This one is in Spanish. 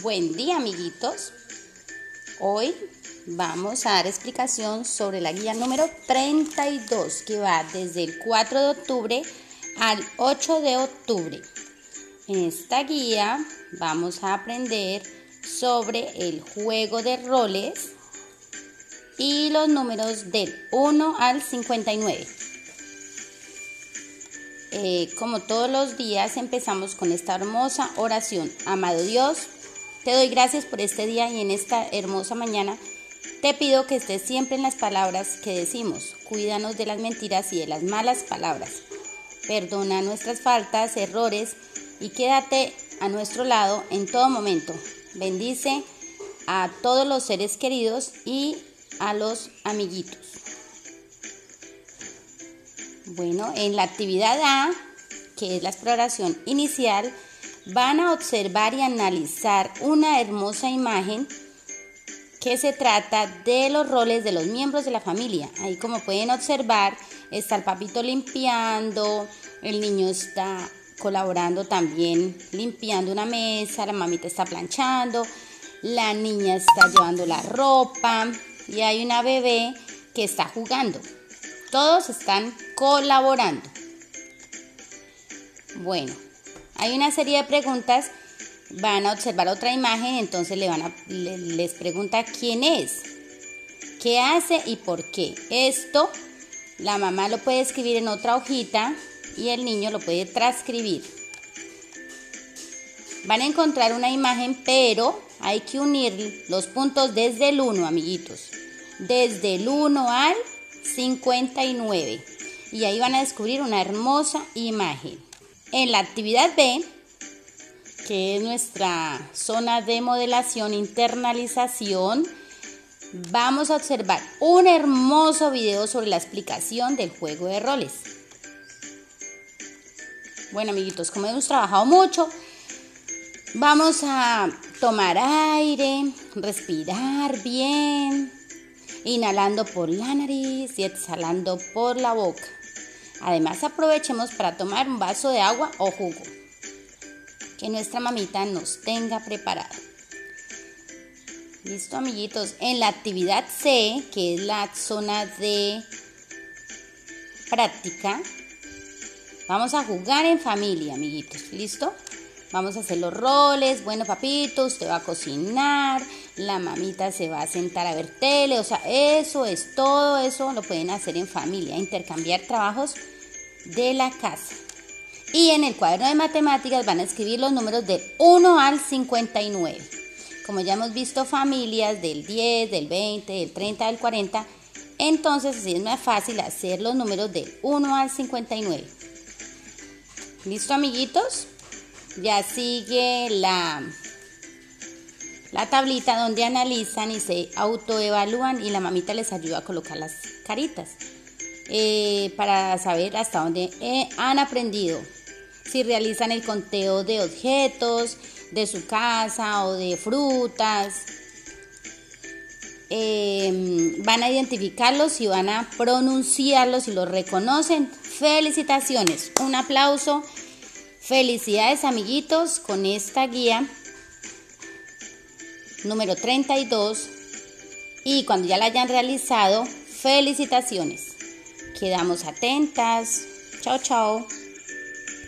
Buen día amiguitos. Hoy vamos a dar explicación sobre la guía número 32 que va desde el 4 de octubre al 8 de octubre. En esta guía vamos a aprender sobre el juego de roles y los números del 1 al 59. Eh, como todos los días empezamos con esta hermosa oración. Amado Dios, te doy gracias por este día y en esta hermosa mañana te pido que estés siempre en las palabras que decimos. Cuídanos de las mentiras y de las malas palabras. Perdona nuestras faltas, errores y quédate a nuestro lado en todo momento. Bendice a todos los seres queridos y a los amiguitos. Bueno, en la actividad A, que es la exploración inicial, van a observar y analizar una hermosa imagen que se trata de los roles de los miembros de la familia. Ahí como pueden observar, está el papito limpiando, el niño está colaborando también limpiando una mesa, la mamita está planchando, la niña está llevando la ropa y hay una bebé que está jugando. Todos están colaborando. Bueno, hay una serie de preguntas. Van a observar otra imagen, entonces le van a, les pregunta quién es, qué hace y por qué. Esto la mamá lo puede escribir en otra hojita y el niño lo puede transcribir. Van a encontrar una imagen, pero hay que unir los puntos desde el 1, amiguitos. Desde el 1 al 59 y ahí van a descubrir una hermosa imagen. En la actividad B, que es nuestra zona de modelación internalización, vamos a observar un hermoso video sobre la explicación del juego de roles. Bueno, amiguitos, como hemos trabajado mucho, vamos a tomar aire, respirar bien, inhalando por la nariz y exhalando por la boca. Además aprovechemos para tomar un vaso de agua o jugo que nuestra mamita nos tenga preparado. Listo amiguitos, en la actividad C, que es la zona de práctica, vamos a jugar en familia, amiguitos. ¿Listo? Vamos a hacer los roles. Bueno, papito, usted va a cocinar. La mamita se va a sentar a ver tele. O sea, eso es todo. Eso lo pueden hacer en familia. Intercambiar trabajos de la casa. Y en el cuaderno de matemáticas van a escribir los números del 1 al 59. Como ya hemos visto familias del 10, del 20, del 30, del 40, entonces así es más fácil hacer los números del 1 al 59. ¿Listo amiguitos? Ya sigue la, la tablita donde analizan y se autoevalúan y la mamita les ayuda a colocar las caritas eh, para saber hasta dónde eh, han aprendido. Si realizan el conteo de objetos de su casa o de frutas, em, van a identificarlos y van a pronunciarlos y los reconocen. Felicitaciones, un aplauso Felicidades amiguitos con esta guía número 32 y cuando ya la hayan realizado, felicitaciones. Quedamos atentas. Chao, chao.